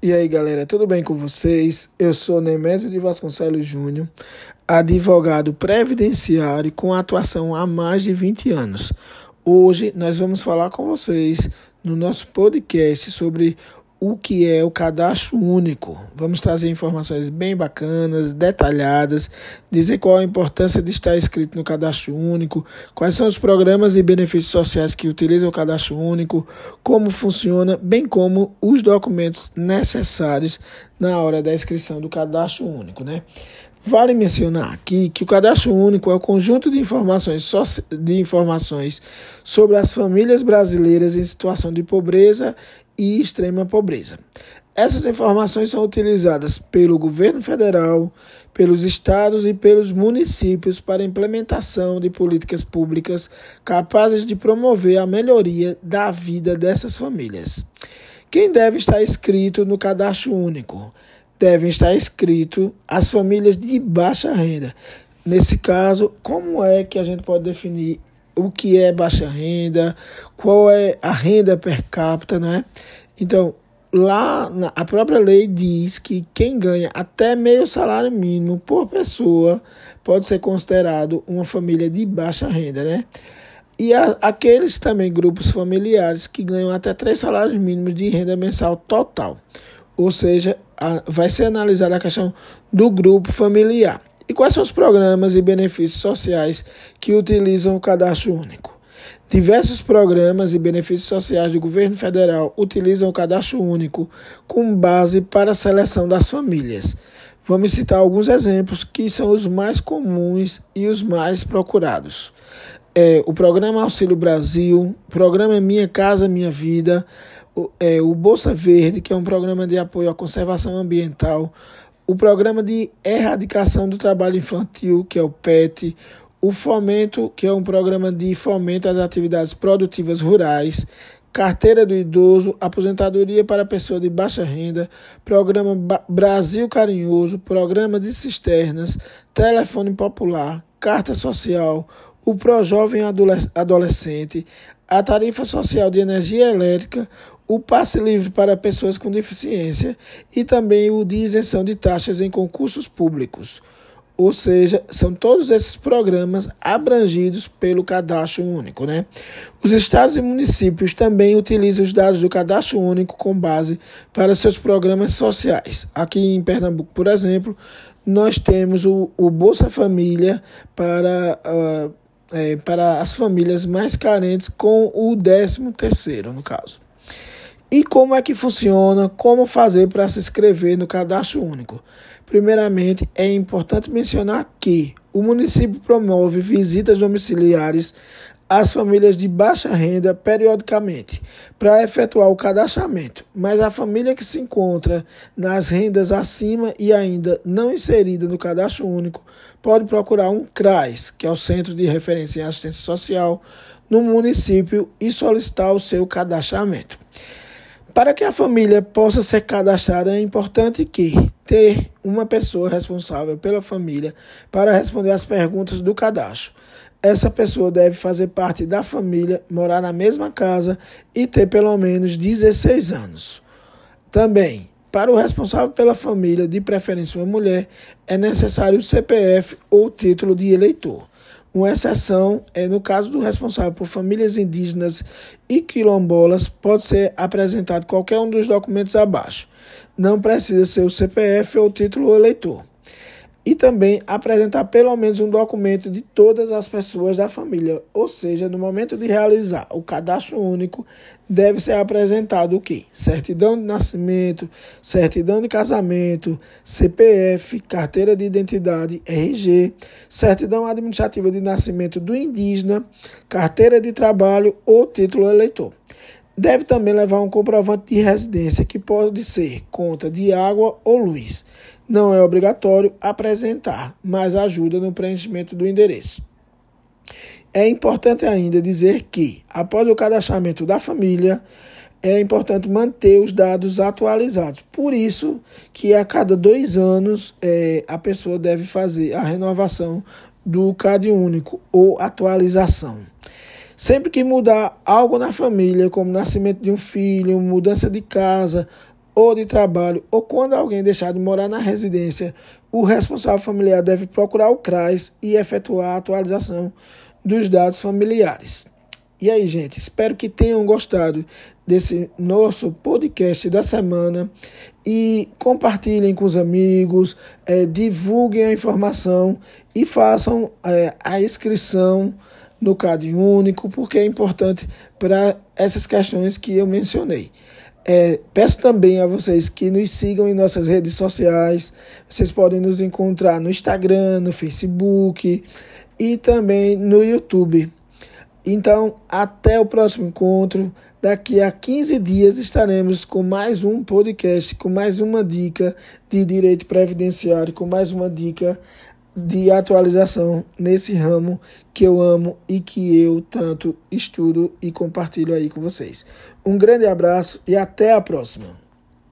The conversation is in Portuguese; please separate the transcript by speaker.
Speaker 1: E aí, galera, tudo bem com vocês? Eu sou Nemésio de Vasconcelos Júnior, advogado previdenciário com atuação há mais de 20 anos. Hoje nós vamos falar com vocês no nosso podcast sobre o que é o cadastro único. Vamos trazer informações bem bacanas, detalhadas, dizer qual a importância de estar escrito no cadastro único, quais são os programas e benefícios sociais que utilizam o cadastro único, como funciona, bem como os documentos necessários na hora da inscrição do cadastro único, né? Vale mencionar aqui que o cadastro único é o conjunto de informações, de informações sobre as famílias brasileiras em situação de pobreza e extrema pobreza. Essas informações são utilizadas pelo governo federal, pelos estados e pelos municípios para implementação de políticas públicas capazes de promover a melhoria da vida dessas famílias. Quem deve estar inscrito no cadastro único? Devem estar inscritos as famílias de baixa renda. Nesse caso, como é que a gente pode definir o que é baixa renda, qual é a renda per capita, né? Então, lá na, a própria lei diz que quem ganha até meio salário mínimo por pessoa pode ser considerado uma família de baixa renda, né? E a, aqueles também grupos familiares que ganham até três salários mínimos de renda mensal total. Ou seja, a, vai ser analisada a questão do grupo familiar. E quais são os programas e benefícios sociais que utilizam o cadastro único? Diversos programas e benefícios sociais do governo federal utilizam o cadastro único como base para a seleção das famílias. Vamos citar alguns exemplos que são os mais comuns e os mais procurados. É, o Programa Auxílio Brasil, Programa Minha Casa Minha Vida, o, é, o Bolsa Verde, que é um programa de apoio à conservação ambiental, o programa de erradicação do trabalho infantil, que é o PET, o Fomento, que é um programa de fomento às atividades produtivas rurais, Carteira do Idoso, Aposentadoria para Pessoa de Baixa Renda, Programa Brasil Carinhoso, Programa de Cisternas, Telefone Popular, Carta Social, o Projovem Adolescente, a Tarifa Social de Energia Elétrica, o passe livre para pessoas com deficiência e também o de isenção de taxas em concursos públicos. Ou seja, são todos esses programas abrangidos pelo cadastro único. Né? Os estados e municípios também utilizam os dados do cadastro único com base para seus programas sociais. Aqui em Pernambuco, por exemplo, nós temos o, o Bolsa Família para, uh, é, para as famílias mais carentes com o 13 terceiro, no caso. E como é que funciona? Como fazer para se inscrever no cadastro único? Primeiramente, é importante mencionar que o município promove visitas domiciliares às famílias de baixa renda periodicamente para efetuar o cadastramento, mas a família que se encontra nas rendas acima e ainda não inserida no cadastro único pode procurar um CRAS, que é o Centro de Referência em Assistência Social, no município e solicitar o seu cadastramento. Para que a família possa ser cadastrada, é importante que ter uma pessoa responsável pela família para responder às perguntas do cadastro. Essa pessoa deve fazer parte da família, morar na mesma casa e ter pelo menos 16 anos. Também, para o responsável pela família, de preferência uma mulher, é necessário o CPF ou título de eleitor. Uma exceção é no caso do responsável por famílias indígenas e quilombolas, pode ser apresentado qualquer um dos documentos abaixo. Não precisa ser o CPF ou o título eleitor e também apresentar pelo menos um documento de todas as pessoas da família. Ou seja, no momento de realizar o cadastro único, deve ser apresentado o? Certidão de nascimento, certidão de casamento, CPF, carteira de identidade, RG, certidão administrativa de nascimento do indígena, carteira de trabalho ou título eleitor. Deve também levar um comprovante de residência, que pode ser conta de água ou luz. Não é obrigatório apresentar, mas ajuda no preenchimento do endereço. É importante ainda dizer que, após o cadastramento da família, é importante manter os dados atualizados. Por isso que a cada dois anos é, a pessoa deve fazer a renovação do CAD único ou atualização. Sempre que mudar algo na família, como nascimento de um filho, mudança de casa ou de trabalho, ou quando alguém deixar de morar na residência, o responsável familiar deve procurar o CRAS e efetuar a atualização dos dados familiares. E aí, gente, espero que tenham gostado desse nosso podcast da semana e compartilhem com os amigos, é, divulguem a informação e façam é, a inscrição no CAD único, porque é importante para essas questões que eu mencionei. É, peço também a vocês que nos sigam em nossas redes sociais. Vocês podem nos encontrar no Instagram, no Facebook e também no YouTube. Então, até o próximo encontro. Daqui a 15 dias estaremos com mais um podcast, com mais uma dica de direito previdenciário, com mais uma dica de atualização nesse ramo que eu amo e que eu tanto estudo e compartilho aí com vocês. Um grande abraço e até a próxima.